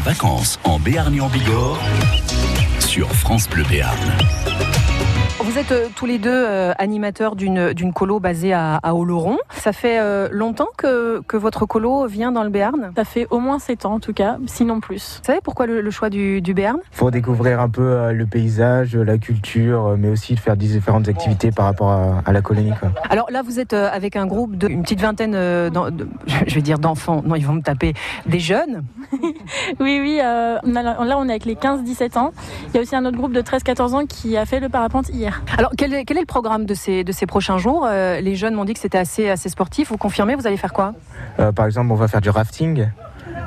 Vacances en Béarn et en Bigorre sur France Bleu Béarn. Vous êtes euh, tous les deux euh, animateurs d'une d'une colo basée à, à Oloron. Ça fait euh, longtemps que, que votre colo vient dans le Béarn? Ça fait au moins 7 ans en tout cas, sinon plus. Vous savez pourquoi le, le choix du, du Béarn? Pour découvrir un peu euh, le paysage, la culture, mais aussi de faire différentes activités par rapport à, à la colonie. Quoi. Alors là, vous êtes euh, avec un groupe de une petite vingtaine, euh, de, je vais dire d'enfants. Non, ils vont me taper. Des jeunes? Oui, oui, euh, on a- là on est avec les 15-17 ans. Il y a aussi un autre groupe de 13-14 ans qui a fait le parapente hier. Alors quel est, le programme de ces prochains jours? Euh, Les jeunes m'ont dit que c'était assez assez sportif. Vous confirmez? Vous allez faire quoi? Euh, par exemple, on va faire du rafting.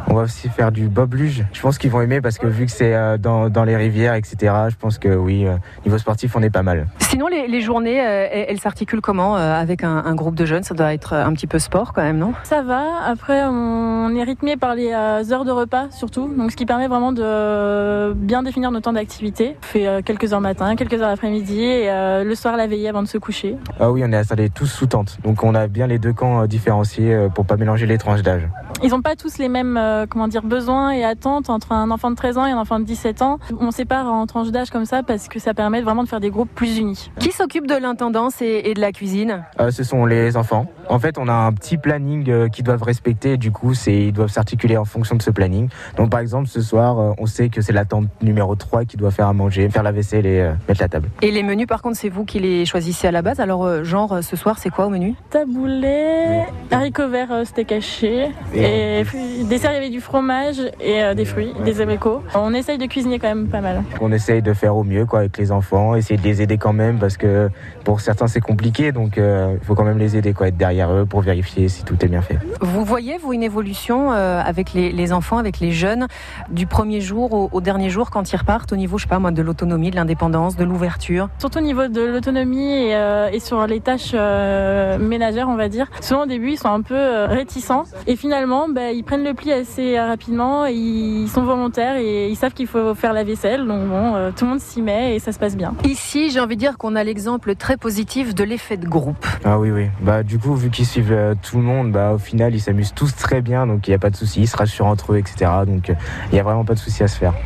On va aussi faire du bob luge. Je pense qu'ils vont aimer parce que vu que c'est euh, dans, dans les rivières, etc., je pense que oui, euh, niveau sportif, on est pas mal. Sinon, les, les journées, euh, elles, elles s'articulent comment avec un, un groupe de jeunes? Ça doit être un petit peu sport quand même, non? Ça va, après on est rythmé par les heures de repas surtout, donc ce qui permet vraiment de bien définir nos temps d'activité. On fait quelques heures matin, quelques heures après-midi et le soir la veillée avant de se coucher. Ah oui, on est installés tous sous tente. Donc on a bien les deux camps différenciés pour pas mélanger les tranches d'âge. Ils n'ont pas tous les mêmes euh, comment dire, besoins et attentes entre un enfant de 13 ans et un enfant de 17 ans. On sépare en tranches d'âge comme ça parce que ça permet vraiment de faire des groupes plus unis. Qui s'occupe de l'intendance et, et de la cuisine? Euh, ce sont les enfants. En fait, on a un petit planning euh, qu'ils doivent respecter. Du coup, c'est ils doivent s'articuler en fonction de ce planning. Donc, par exemple, ce soir, euh, on sait que c'est la tante numéro 3 qui doit faire à manger, faire la vaisselle et euh, mettre la table. Et les menus, par contre, c'est vous qui les choisissez à la base. Alors, euh, genre, ce soir, c'est quoi au menu? Taboulet, haricots verts, euh, steak haché, et puis, dessert, il y avait du fromage et euh, des fruits, des abricots. On essaye de cuisiner quand même pas mal. On essaye de faire au mieux quoi, avec les enfants, essayer de les aider quand même parce que pour certains, c'est compliqué. Donc, euh, il faut quand même les aider, quoi, être derrière eux pour vérifier si tout est bien fait. Vous voyez, vous, une évolution euh, avec les, les enfants, avec les jeunes, du premier jour au, au dernier jour quand ils repartent au niveau, je sais pas moi, de l'autonomie, de l'indépendance, de l'ouverture? Surtout au niveau de l'autonomie et, euh, et sur les tâches euh, ménagères, on va dire. Souvent au début, ils sont un peu euh, réticents et finalement, bah, ils prennent le pli assez rapidement. et Ils sont volontaires et ils savent qu'il faut faire la vaisselle. Donc bon, euh, tout le monde s'y met et ça se passe bien. Ici, j'ai envie de dire qu'on a l'exemple très positif de l'effet de groupe. Ah oui, oui. Bah, du coup, vu qu'ils suivent euh, tout le monde, bah, au final, ils s'amusent tous très bien. Donc, il n'y a pas de souci. Ils se rassurent entre eux, etc. Donc, euh, il n'y a vraiment pas de souci à se faire.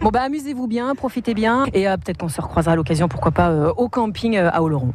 Bon, bah, amusez-vous bien, profitez bien et euh, peut-être qu'on se recroisera à l'occasion, pourquoi pas, euh, au camping euh, à Oloron.